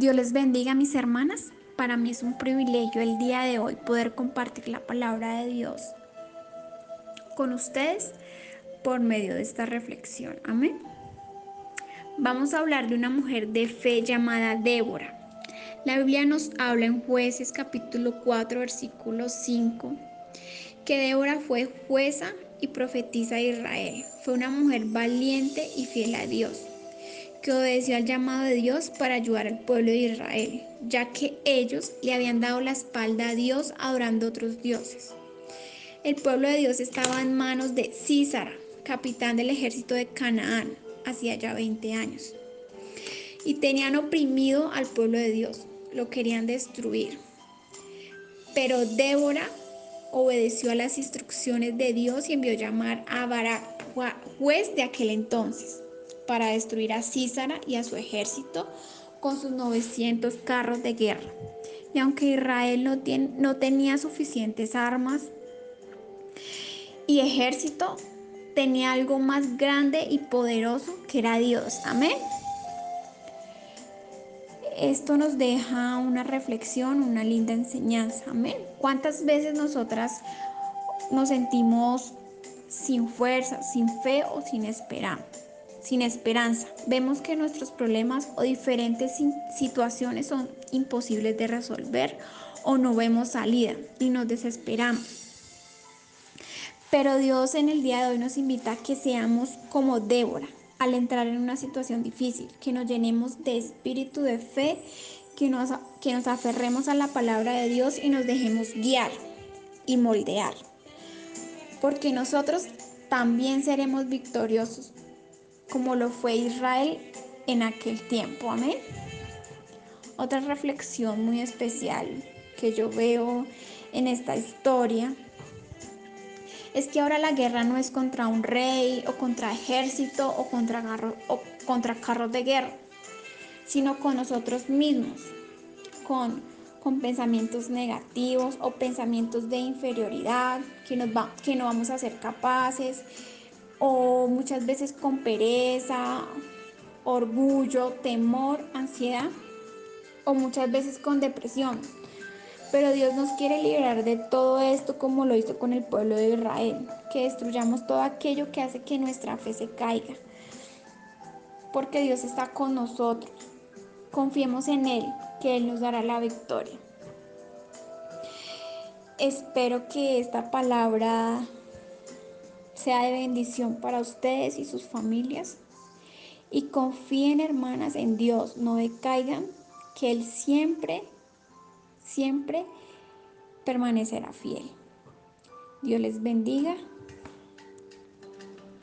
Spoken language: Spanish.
Dios les bendiga mis hermanas. Para mí es un privilegio el día de hoy poder compartir la palabra de Dios con ustedes por medio de esta reflexión. Amén. Vamos a hablar de una mujer de fe llamada Débora. La Biblia nos habla en jueces capítulo 4 versículo 5 que Débora fue jueza y profetisa de Israel. Fue una mujer valiente y fiel a Dios que obedeció al llamado de Dios para ayudar al pueblo de Israel, ya que ellos le habían dado la espalda a Dios adorando otros dioses. El pueblo de Dios estaba en manos de Císara, capitán del ejército de Canaán, hacía ya 20 años. Y tenían oprimido al pueblo de Dios, lo querían destruir. Pero Débora obedeció a las instrucciones de Dios y envió llamar a Barak, juez de aquel entonces para destruir a Císara y a su ejército con sus 900 carros de guerra. Y aunque Israel no, no tenía suficientes armas y ejército, tenía algo más grande y poderoso que era Dios. Amén. Esto nos deja una reflexión, una linda enseñanza. Amén. ¿Cuántas veces nosotras nos sentimos sin fuerza, sin fe o sin esperanza? Sin esperanza. Vemos que nuestros problemas o diferentes situaciones son imposibles de resolver o no vemos salida y nos desesperamos. Pero Dios en el día de hoy nos invita a que seamos como Débora al entrar en una situación difícil, que nos llenemos de espíritu de fe, que nos, que nos aferremos a la palabra de Dios y nos dejemos guiar y moldear. Porque nosotros también seremos victoriosos como lo fue Israel en aquel tiempo. Amén. Otra reflexión muy especial que yo veo en esta historia es que ahora la guerra no es contra un rey o contra ejército o contra, carros de guerra, sino con nosotros mismos, con, con pensamientos negativos o pensamientos de inferioridad, que, nos va, que no vamos a ser capaces, o muchas veces con pereza, orgullo, temor, ansiedad o muchas veces con depresión. Pero Dios nos quiere liberar de todo esto como lo hizo con el pueblo de Israel, que destruyamos todo aquello que hace que nuestra fe se caiga. Porque Dios está con nosotros. Confiemos en Él, que Él nos dará la victoria. Espero que esta palabra sea de bendición para ustedes y sus familias. Y confíen, hermanas, en Dios, no decaigan, que Él siempre, siempre permanecerá fiel. Dios les bendiga